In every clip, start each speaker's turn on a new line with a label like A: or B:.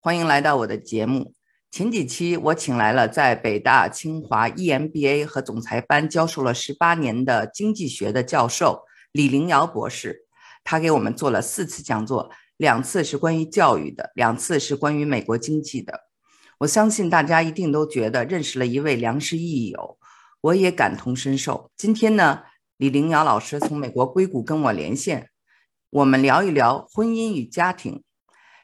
A: 欢迎来到我的节目。前几期我请来了在北大、清华 EMBA 和总裁班教授了十八年的经济学的教授李林瑶博士，他给我们做了四次讲座，两次是关于教育的，两次是关于美国经济的。我相信大家一定都觉得认识了一位良师益友，我也感同身受。今天呢，李凌瑶老师从美国硅谷跟我连线，我们聊一聊婚姻与家庭。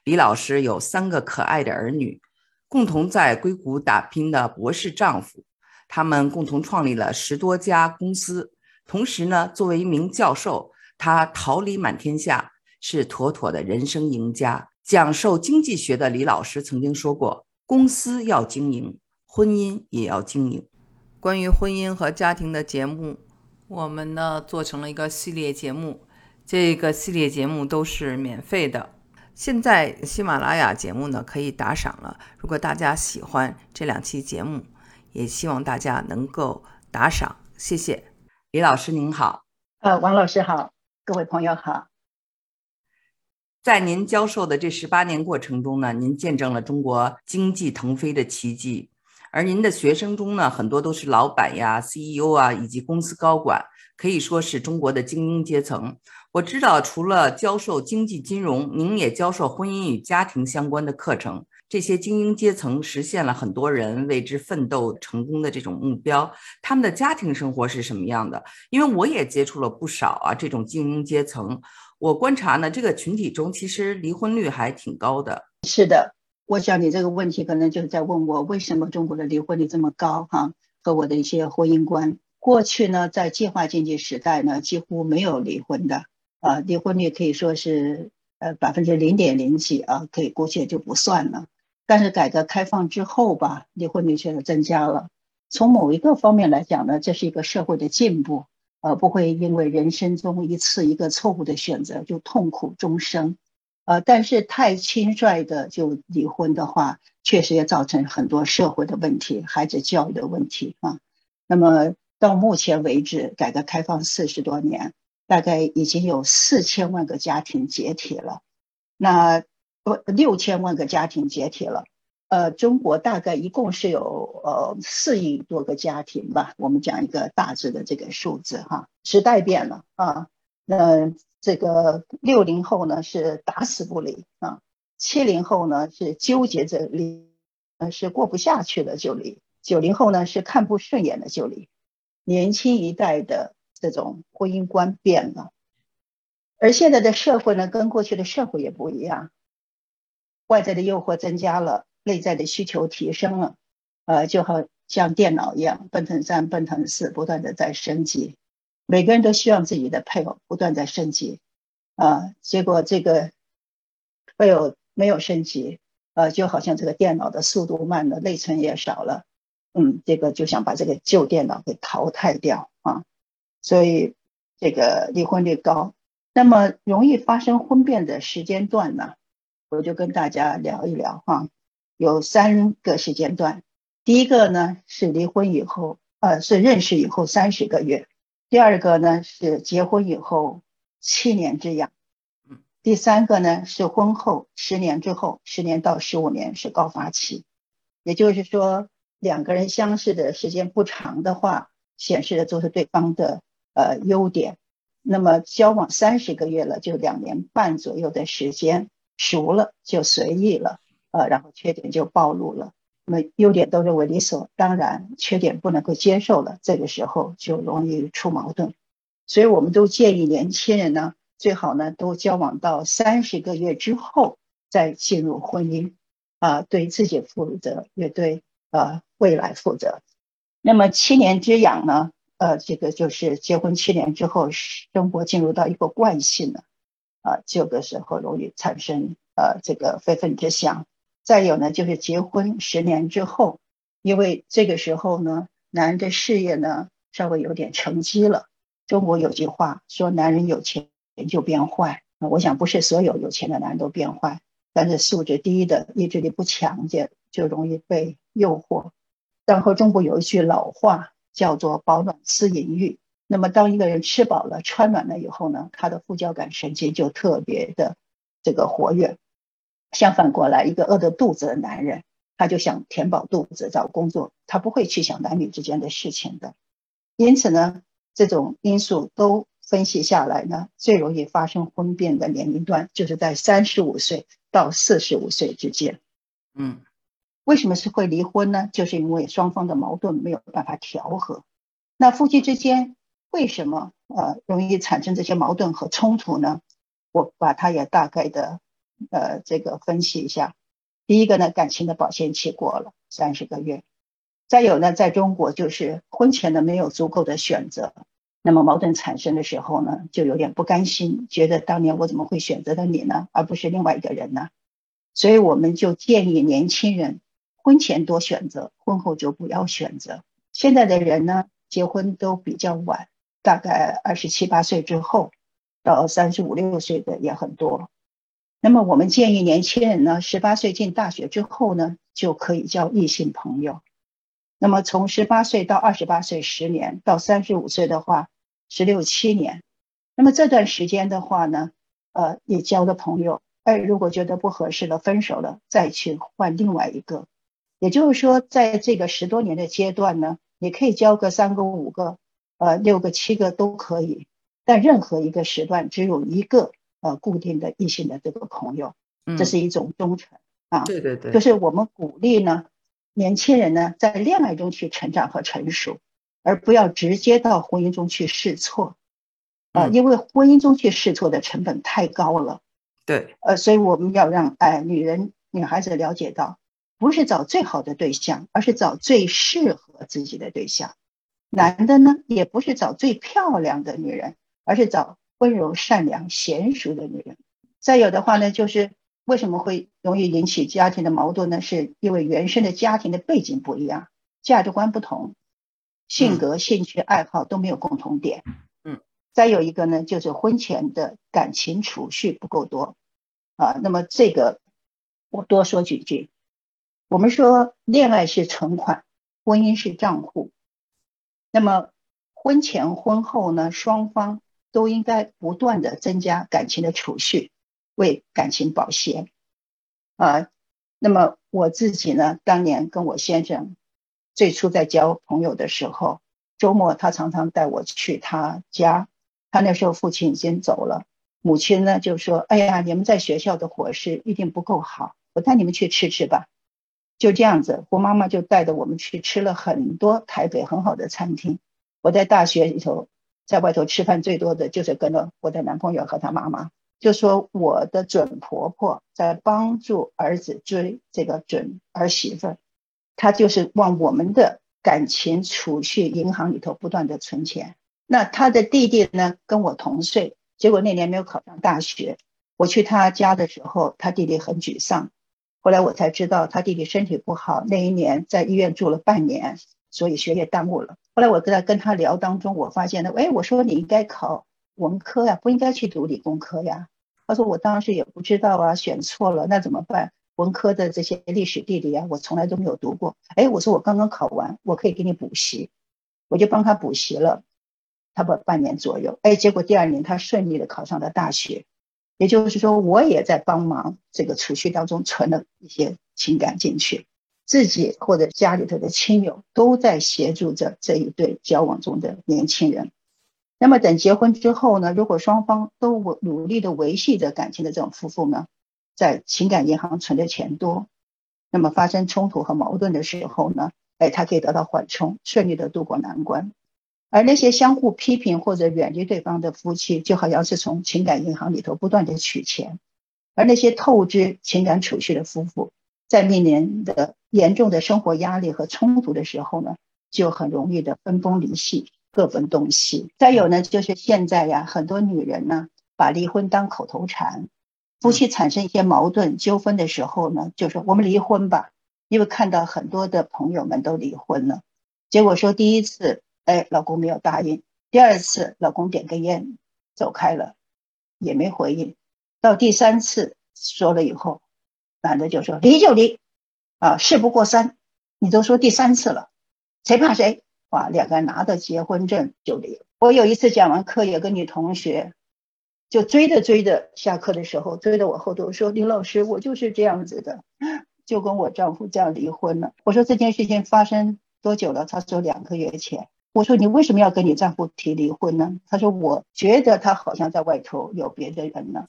A: 李老师有三个可爱的儿女，共同在硅谷打拼的博士丈夫，他们共同创立了十多家公司。同时呢，作为一名教授，他桃李满天下，是妥妥的人生赢家。讲授经济学的李老师曾经说过：“公司要经营，婚姻也要经营。”关于婚姻和家庭的节目，我们呢做成了一个系列节目，这个系列节目都是免费的。现在喜马拉雅节目呢可以打赏了。如果大家喜欢这两期节目，也希望大家能够打赏，谢谢。李老师您好，
B: 呃，王老师好，各位朋友好。
A: 在您教授的这十八年过程中呢，您见证了中国经济腾飞的奇迹，而您的学生中呢，很多都是老板呀、CEO 啊，以及公司高管，可以说是中国的精英阶层。我知道，除了教授经济金融，您也教授婚姻与家庭相关的课程。这些精英阶层实现了很多人为之奋斗成功的这种目标。他们的家庭生活是什么样的？因为我也接触了不少啊，这种精英阶层。我观察呢，这个群体中其实离婚率还挺高的。
B: 是的，我想你这个问题可能就是在问我，为什么中国的离婚率这么高？哈，和我的一些婚姻观。过去呢，在计划经济时代呢，几乎没有离婚的。啊，离婚率可以说是呃百分之零点零几啊，可以姑且就不算了。但是改革开放之后吧，离婚率确实增加了。从某一个方面来讲呢，这是一个社会的进步，呃，不会因为人生中一次一个错误的选择就痛苦终生。呃，但是太轻率的就离婚的话，确实也造成很多社会的问题，孩子教育的问题啊。那么到目前为止，改革开放四十多年。大概已经有四千万个家庭解体了，那不六千万个家庭解体了。呃，中国大概一共是有呃四亿多个家庭吧，我们讲一个大致的这个数字哈。时代变了啊，那这个六零后呢是打死不离啊，七零后呢是纠结着离，呃是过不下去了就离，九零后呢是看不顺眼了就离，年轻一代的。这种婚姻观变了，而现在的社会呢，跟过去的社会也不一样。外在的诱惑增加了，内在的需求提升了，呃，就好像电脑一样，奔腾三、奔腾四，不断的在升级。每个人都希望自己的配偶不断在升级，啊，结果这个配偶没有升级，呃，就好像这个电脑的速度慢了，内存也少了，嗯，这个就想把这个旧电脑给淘汰掉。所以这个离婚率高，那么容易发生婚变的时间段呢？我就跟大家聊一聊哈，有三个时间段。第一个呢是离婚以后，呃，是认识以后三十个月；第二个呢是结婚以后七年之痒；第三个呢是婚后十年之后，十年到十五年是高发期。也就是说，两个人相识的时间不长的话，显示的都是对方的。呃，优点，那么交往三十个月了，就两年半左右的时间，熟了就随意了，呃，然后缺点就暴露了。那么优点都认为理所当然，缺点不能够接受了，这个时候就容易出矛盾。所以我们都建议年轻人呢，最好呢都交往到三十个月之后再进入婚姻，啊，对自己负责，也对呃未来负责。那么七年之痒呢？呃，这个就是结婚七年之后，生活进入到一个惯性了，啊，这个时候容易产生呃这个非分之想。再有呢，就是结婚十年之后，因为这个时候呢，男人的事业呢稍微有点成绩了。中国有句话说，男人有钱就变坏。我想不是所有有钱的男人都变坏，但是素质低的、意志力不强的就容易被诱惑。然后中国有一句老话。叫做饱暖思淫欲。那么，当一个人吃饱了、穿暖了以后呢，他的副交感神经就特别的这个活跃。相反过来，一个饿着肚子的男人，他就想填饱肚子找工作，他不会去想男女之间的事情的。因此呢，这种因素都分析下来呢，最容易发生婚变的年龄段就是在三十五岁到四十五岁之间。
A: 嗯，
B: 为什么是会离婚呢？就是因为双方的矛盾没有办法调和。那夫妻之间为什么呃容易产生这些矛盾和冲突呢？我把它也大概的呃这个分析一下。第一个呢，感情的保鲜期过了三十个月；再有呢，在中国就是婚前呢没有足够的选择，那么矛盾产生的时候呢，就有点不甘心，觉得当年我怎么会选择了你呢，而不是另外一个人呢？所以我们就建议年轻人婚前多选择，婚后就不要选择。现在的人呢？结婚都比较晚，大概二十七八岁之后，到三十五六岁的也很多。那么我们建议年轻人呢，十八岁进大学之后呢，就可以交异性朋友。那么从十八岁到二十八岁十年，到三十五岁的话十六七年。那么这段时间的话呢，呃，也交了朋友。哎，如果觉得不合适了，分手了，再去换另外一个。也就是说，在这个十多年的阶段呢。你可以交个三个、五个、呃六个、七个都可以，但任何一个时段只有一个呃固定的异性的这个朋友，这是一种忠诚啊。
A: 对对对，
B: 就是我们鼓励呢年轻人呢在恋爱中去成长和成熟，而不要直接到婚姻中去试错啊，因为婚姻中去试错的成本太高了。
A: 对，
B: 呃，所以我们要让哎女人、女孩子了解到。不是找最好的对象，而是找最适合自己的对象。男的呢，也不是找最漂亮的女人，而是找温柔、善良、娴熟的女人。再有的话呢，就是为什么会容易引起家庭的矛盾呢？是因为原生的家庭的背景不一样，价值观不同，性格、兴趣、爱好都没有共同点。
A: 嗯。
B: 再有一个呢，就是婚前的感情储蓄不够多啊。那么这个我多说几句。我们说，恋爱是存款，婚姻是账户。那么，婚前婚后呢，双方都应该不断的增加感情的储蓄，为感情保鲜。啊，那么我自己呢，当年跟我先生最初在交朋友的时候，周末他常常带我去他家。他那时候父亲已经走了，母亲呢就说：“哎呀，你们在学校的伙食一定不够好，我带你们去吃吃吧。”就这样子，胡妈妈就带着我们去吃了很多台北很好的餐厅。我在大学里头，在外头吃饭最多的就是跟着我的男朋友和他妈妈。就说我的准婆婆在帮助儿子追这个准儿媳妇，她就是往我们的感情储蓄银行里头不断的存钱。那他的弟弟呢，跟我同岁，结果那年没有考上大学。我去他家的时候，他弟弟很沮丧。后来我才知道他弟弟身体不好，那一年在医院住了半年，所以学业耽误了。后来我跟他跟他聊当中，我发现呢，哎，我说你应该考文科呀，不应该去读理工科呀。他说我当时也不知道啊，选错了，那怎么办？文科的这些历史地理啊，我从来都没有读过。哎，我说我刚刚考完，我可以给你补习，我就帮他补习了，他不半年左右，哎，结果第二年他顺利的考上了大学。也就是说，我也在帮忙这个储蓄当中存了一些情感进去，自己或者家里头的亲友都在协助着这一对交往中的年轻人。那么等结婚之后呢？如果双方都努力的维系着感情的这种夫妇呢，在情感银行存的钱多，那么发生冲突和矛盾的时候呢，哎，他可以得到缓冲，顺利的度过难关。而那些相互批评或者远离对方的夫妻，就好像是从情感银行里头不断的取钱；而那些透支情感储蓄的夫妇，在面临的严重的生活压力和冲突的时候呢，就很容易的分崩离析，各奔东西。再有呢，就是现在呀，很多女人呢，把离婚当口头禅，夫妻产生一些矛盾纠纷的时候呢，就说我们离婚吧，因为看到很多的朋友们都离婚了，结果说第一次。哎，老公没有答应。第二次，老公点根烟走开了，也没回应。到第三次说了以后，男的就说离就离，啊，事不过三。你都说第三次了，谁怕谁？哇，两个人拿着结婚证就离。我有一次讲完课，有个女同学就追着追着，下课的时候追着我后头说：“李老师，我就是这样子的，就跟我丈夫这样离婚了。”我说：“这件事情发生多久了？”他说：“两个月前。”我说：“你为什么要跟你丈夫提离婚呢？”他说：“我觉得他好像在外头有别的人呢，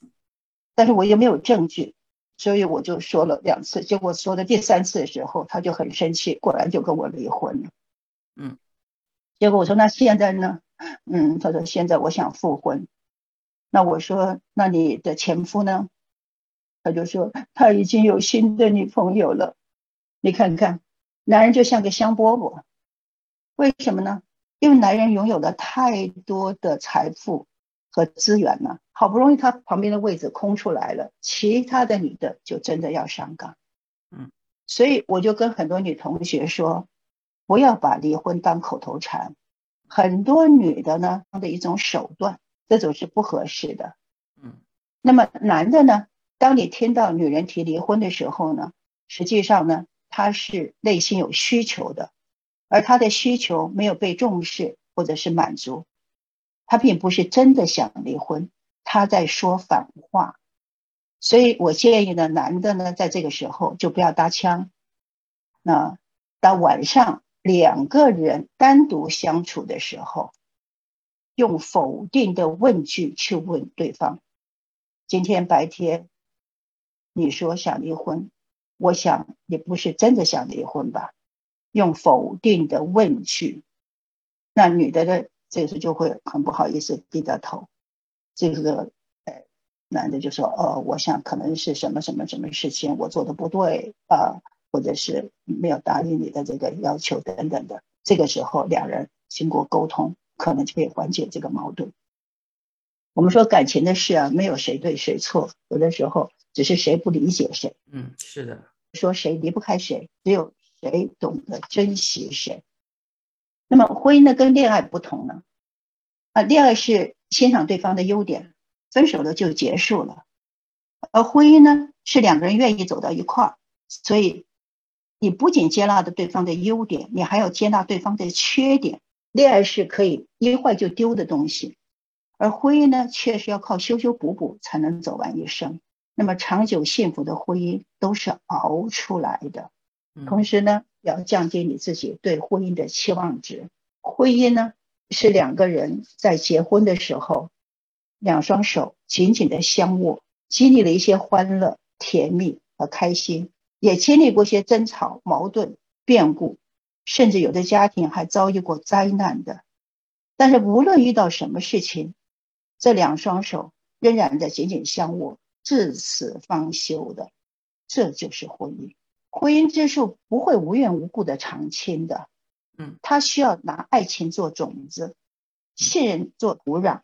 B: 但是我又没有证据，所以我就说了两次。结果说的第三次的时候，他就很生气，果然就跟我离婚了。嗯，结果我说：“那现在呢？”嗯，他说：“现在我想复婚。”那我说：“那你的前夫呢？”他就说：“他已经有新的女朋友了。”你看看，男人就像个香饽饽，为什么呢？因为男人拥有了太多的财富和资源了，好不容易他旁边的位置空出来了，其他的女的就真的要上岗。嗯，所以我就跟很多女同学说，不要把离婚当口头禅，很多女的呢的一种手段，这种是不合适的。嗯，那么男的呢，当你听到女人提离婚的时候呢，实际上呢，他是内心有需求的。而他的需求没有被重视或者是满足，他并不是真的想离婚，他在说反话。所以我建议呢，男的呢，在这个时候就不要搭腔。那到晚上两个人单独相处的时候，用否定的问句去问对方：今天白天你说想离婚，我想你不是真的想离婚吧？用否定的问句，那女的的这个时候就会很不好意思低着头。这个呃，男的就说：“哦，我想可能是什么什么什么事情我做的不对啊，或者是没有答应你的这个要求等等的。”这个时候，两人经过沟通，可能就可以缓解这个矛盾。我们说感情的事啊，没有谁对谁错，有的时候只是谁不理解谁。
A: 嗯，是的。
B: 说谁离不开谁，只有。谁懂得珍惜谁？那么婚姻呢？跟恋爱不同呢？啊，恋爱是欣赏对方的优点，分手了就结束了；而婚姻呢，是两个人愿意走到一块儿，所以你不仅接纳的对方的优点，你还要接纳对方的缺点。恋爱是可以一坏就丢的东西，而婚姻呢，却是要靠修修补补才能走完一生。那么长久幸福的婚姻都是熬出来的。同时呢，要降低你自己对婚姻的期望值。婚姻呢，是两个人在结婚的时候，两双手紧紧的相握，经历了一些欢乐、甜蜜和开心，也经历过一些争吵、矛盾、变故，甚至有的家庭还遭遇过灾难的。但是无论遇到什么事情，这两双手仍然的紧紧相握，至死方休的，这就是婚姻。婚姻之树不会无缘无故的长青的，嗯，它需要拿爱情做种子，信任做土壤，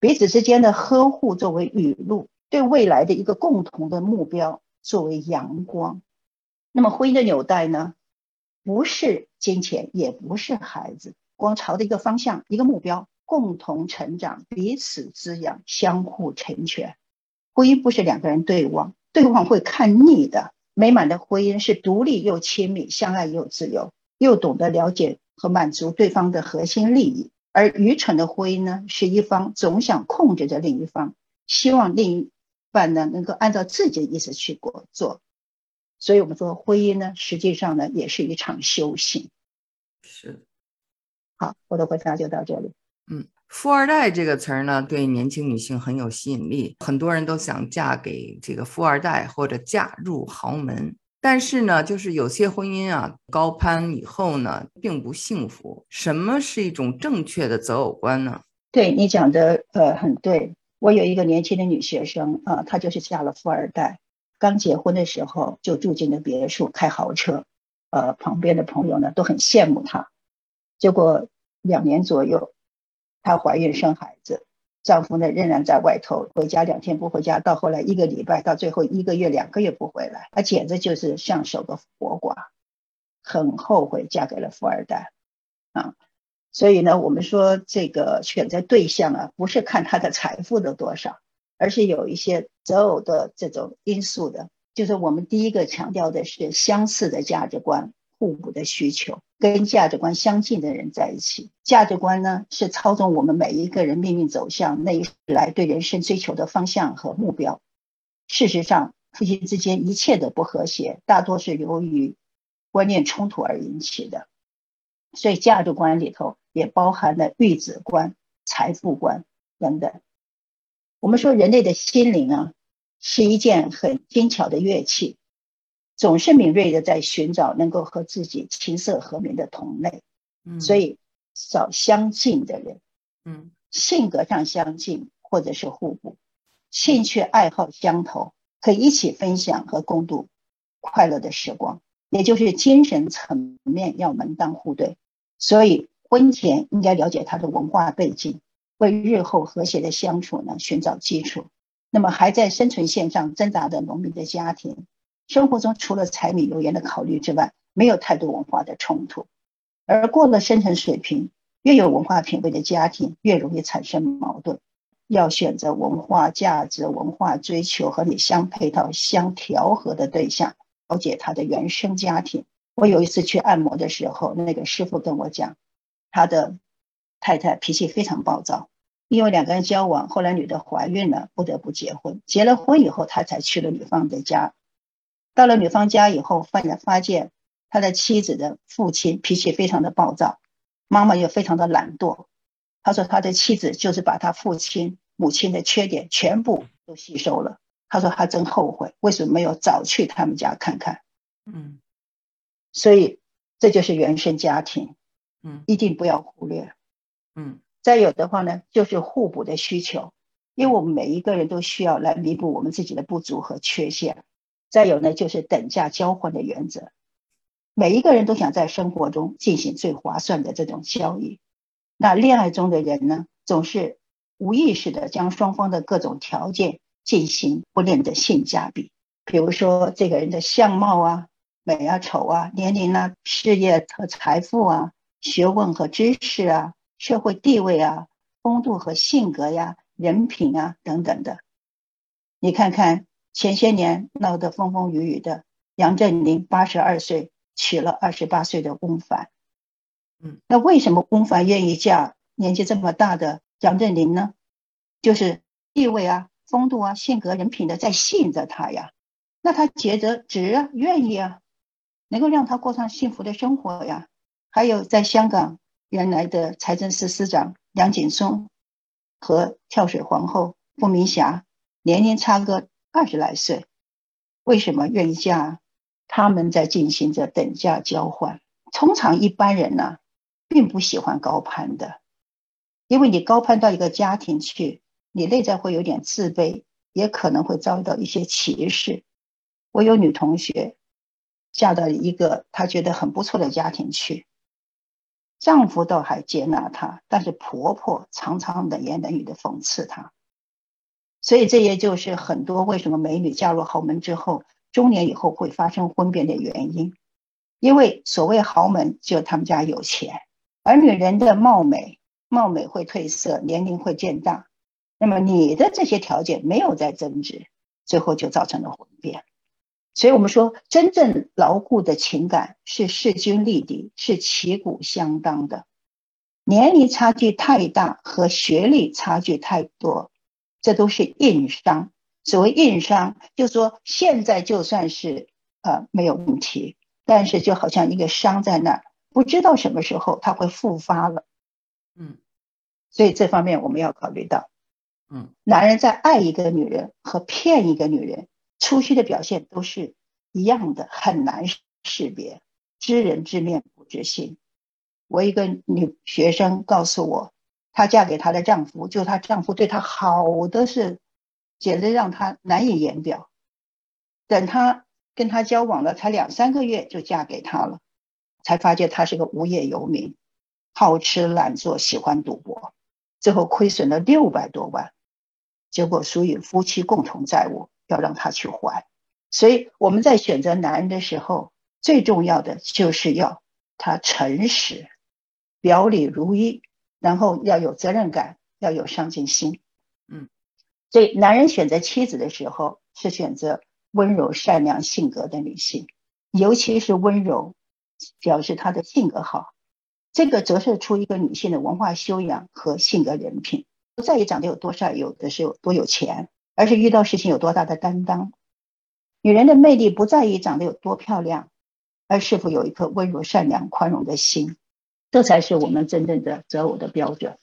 B: 彼此之间的呵护作为雨露，对未来的一个共同的目标作为阳光。那么婚姻的纽带呢，不是金钱，也不是孩子，光朝着一个方向、一个目标，共同成长，彼此滋养，相互成全。婚姻不是两个人对望，对望会看腻的。美满的婚姻是独立又亲密，相爱又自由，又懂得了解和满足对方的核心利益。而愚蠢的婚姻呢，是一方总想控制着另一方，希望另一半呢能够按照自己的意思去过做。所以，我们说婚姻呢，实际上呢，也是一场修行。
A: 是。
B: 好，我的回答就到这里。
A: 嗯。富二代这个词儿呢，对年轻女性很有吸引力，很多人都想嫁给这个富二代或者嫁入豪门。但是呢，就是有些婚姻啊，高攀以后呢，并不幸福。什么是一种正确的择偶观呢？
B: 对你讲的呃很对。我有一个年轻的女学生啊，她就是嫁了富二代，刚结婚的时候就住进了别墅，开豪车，呃，旁边的朋友呢都很羡慕她。结果两年左右。她怀孕生孩子，丈夫呢仍然在外头，回家两天不回家，到后来一个礼拜，到最后一个月、两个月不回来，她简直就是像守个活寡，很后悔嫁给了富二代啊！所以呢，我们说这个选择对象啊，不是看他的财富的多少，而是有一些择偶的这种因素的，就是我们第一个强调的是相似的价值观、互补的需求。跟价值观相近的人在一起。价值观呢，是操纵我们每一个人命运走向那一来对人生追求的方向和目标。事实上，夫妻之间一切的不和谐，大多是由于观念冲突而引起的。所以，价值观里头也包含了育子观、财富观等等。我们说，人类的心灵啊，是一件很精巧的乐器。总是敏锐的在寻找能够和自己琴瑟和鸣的同类，
A: 嗯，
B: 所以找相近的人，
A: 嗯，
B: 性格上相近或者是互补，兴趣爱好相投，可以一起分享和共度快乐的时光，也就是精神层面要门当户对。所以婚前应该了解他的文化背景，为日后和谐的相处呢寻找基础。那么还在生存线上挣扎的农民的家庭。生活中除了柴米油盐的考虑之外，没有太多文化的冲突。而过了生存水平，越有文化品味的家庭越容易产生矛盾。要选择文化价值、文化追求和你相配套、相调和的对象，了解他的原生家庭。我有一次去按摩的时候，那个师傅跟我讲，他的太太脾气非常暴躁，因为两个人交往，后来女的怀孕了，不得不结婚。结了婚以后，他才去了女方的家。到了女方家以后，发现发现他的妻子的父亲脾气非常的暴躁，妈妈又非常的懒惰。他说他的妻子就是把他父亲母亲的缺点全部都吸收了。他说他真后悔，为什么没有早去他们家看看？
A: 嗯，
B: 所以这就是原生家庭，
A: 嗯，
B: 一定不要忽略。
A: 嗯，
B: 再有的话呢，就是互补的需求，因为我们每一个人都需要来弥补我们自己的不足和缺陷。再有呢，就是等价交换的原则。每一个人都想在生活中进行最划算的这种交易。那恋爱中的人呢，总是无意识的将双方的各种条件进行不认的性价比。比如说，这个人的相貌啊、美啊、丑啊、年龄啊、事业和财富啊、学问和知识啊、社会地位啊、风度和性格呀、人品啊等等的。你看看。前些年闹得风风雨雨的杨振宁，八十二岁娶了二十八岁的翁帆。
A: 嗯，
B: 那为什么翁帆愿意嫁年纪这么大的杨振宁呢？就是地位啊、风度啊、性格、人品的在吸引着他呀。那他觉得值啊，愿意啊，能够让他过上幸福的生活呀。还有在香港原来的财政司司长梁锦松和跳水皇后傅明霞，年龄差个。二十来岁，为什么愿意嫁？他们在进行着等价交换。通常一般人呢，并不喜欢高攀的，因为你高攀到一个家庭去，你内在会有点自卑，也可能会遭到一些歧视。我有女同学嫁到一个她觉得很不错的家庭去，丈夫倒还接纳她，但是婆婆常常冷言冷语的讽刺她。所以，这也就是很多为什么美女嫁入豪门之后，中年以后会发生婚变的原因。因为所谓豪门，就他们家有钱，而女人的貌美，貌美会褪色，年龄会渐大。那么你的这些条件没有在增值，最后就造成了婚变。所以我们说，真正牢固的情感是势均力敌，是旗鼓相当的。年龄差距太大和学历差距太多。这都是硬伤。所谓硬伤，就说现在就算是呃没有问题，但是就好像一个伤在那儿，不知道什么时候它会复发了。
A: 嗯，
B: 所以这方面我们要考虑到。
A: 嗯，
B: 男人在爱一个女人和骗一个女人，初期的表现都是一样的，很难识别。知人知面不知心。我一个女学生告诉我。她嫁给她的丈夫，就她丈夫对她好的是，简直让她难以言表。等她跟他交往了才两三个月，就嫁给他了，才发现他是个无业游民，好吃懒做，喜欢赌博，最后亏损了六百多万，结果属于夫妻共同债务，要让他去还。所以我们在选择男人的时候，最重要的就是要他诚实，表里如一。然后要有责任感，要有上进心，
A: 嗯，
B: 所以男人选择妻子的时候是选择温柔善良性格的女性，尤其是温柔表示她的性格好。这个折射出一个女性的文化修养和性格人品，不在于长得有多帅，有的是有多有钱，而是遇到事情有多大的担当。女人的魅力不在于长得有多漂亮，而是否有一颗温柔、善良、宽容的心，这才是我们真正的择偶的标准。